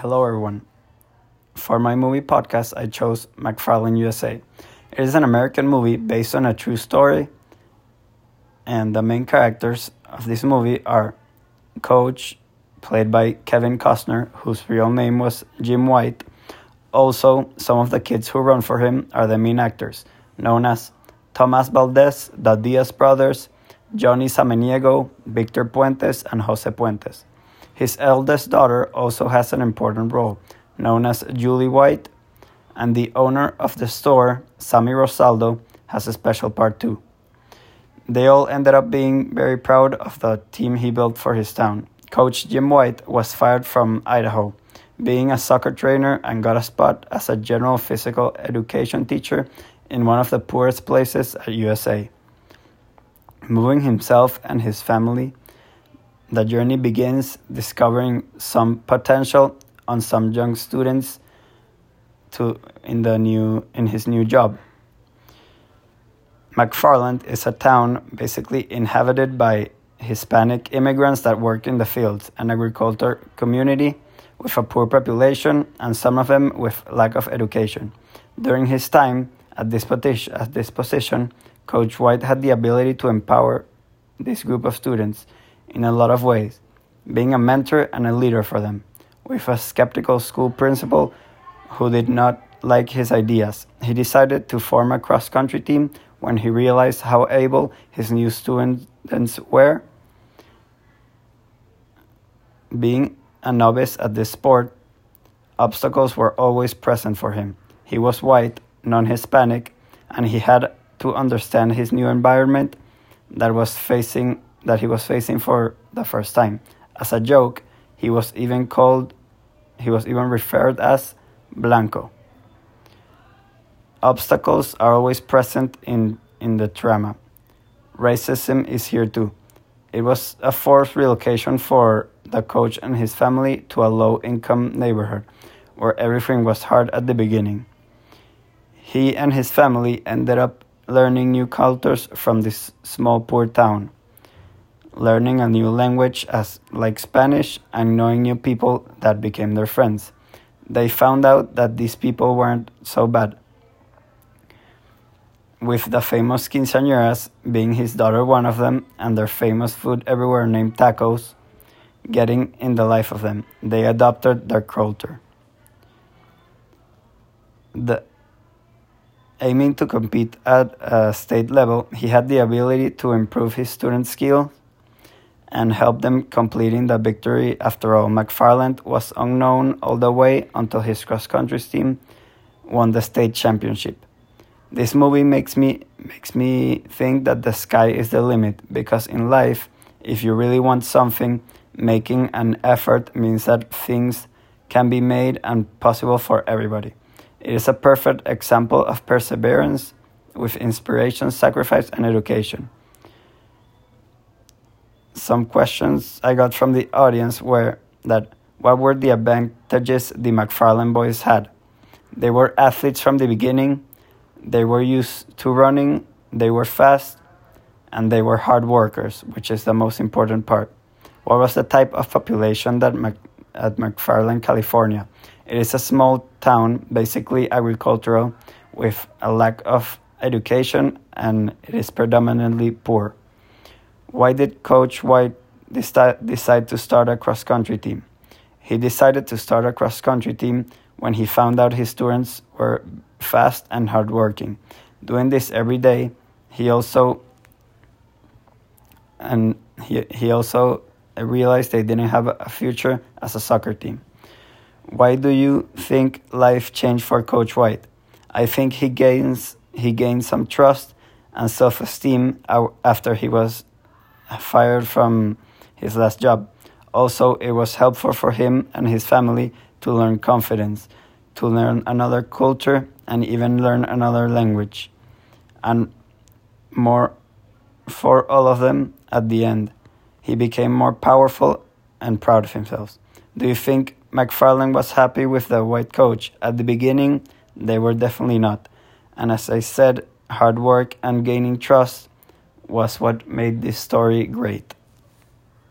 Hello, everyone. For my movie podcast, I chose McFarland USA. It is an American movie based on a true story, and the main characters of this movie are Coach, played by Kevin Costner, whose real name was Jim White. Also, some of the kids who run for him are the main actors, known as Thomas Valdez, the Diaz brothers, Johnny Samaniego, Victor Puentes, and Jose Puentes. His eldest daughter also has an important role, known as Julie White, and the owner of the store, Sammy Rosaldo, has a special part too. They all ended up being very proud of the team he built for his town. Coach Jim White was fired from Idaho, being a soccer trainer, and got a spot as a general physical education teacher in one of the poorest places at USA. Moving himself and his family, the journey begins discovering some potential on some young students to in the new in his new job. McFarland is a town basically inhabited by Hispanic immigrants that work in the fields, an agriculture community with a poor population and some of them with lack of education. During his time at this, at this position, Coach White had the ability to empower this group of students in a lot of ways, being a mentor and a leader for them. With a skeptical school principal who did not like his ideas, he decided to form a cross country team when he realized how able his new students were. Being a novice at this sport, obstacles were always present for him. He was white, non Hispanic, and he had to understand his new environment that was facing that he was facing for the first time. As a joke, he was even called he was even referred as Blanco. Obstacles are always present in, in the drama. Racism is here too. It was a forced relocation for the coach and his family to a low income neighborhood where everything was hard at the beginning. He and his family ended up learning new cultures from this small poor town, learning a new language as like Spanish and knowing new people that became their friends. They found out that these people weren't so bad. With the famous quinceañeras being his daughter one of them and their famous food everywhere named tacos getting in the life of them, they adopted their culture. The aiming to compete at a state level, he had the ability to improve his student skills and help them completing the victory. After all, McFarland was unknown all the way until his cross country team won the state championship. This movie makes me makes me think that the sky is the limit because in life, if you really want something, making an effort means that things can be made and possible for everybody. It is a perfect example of perseverance with inspiration, sacrifice, and education. Some questions I got from the audience were that what were the advantages the McFarland boys had? They were athletes from the beginning, they were used to running, they were fast, and they were hard workers, which is the most important part. What was the type of population that Mac- at McFarland, California? It is a small town, basically agricultural, with a lack of education and it is predominantly poor. Why did Coach White decide to start a cross country team? He decided to start a cross country team when he found out his students were fast and hardworking. Doing this every day, he also and he, he also realized they didn't have a future as a soccer team. Why do you think life changed for Coach White? I think he gains he gained some trust and self-esteem after he was fired from his last job. Also, it was helpful for him and his family to learn confidence, to learn another culture, and even learn another language. And more for all of them at the end. He became more powerful and proud of himself. Do you think McFarland was happy with the white coach. At the beginning, they were definitely not. And as I said, hard work and gaining trust was what made this story great.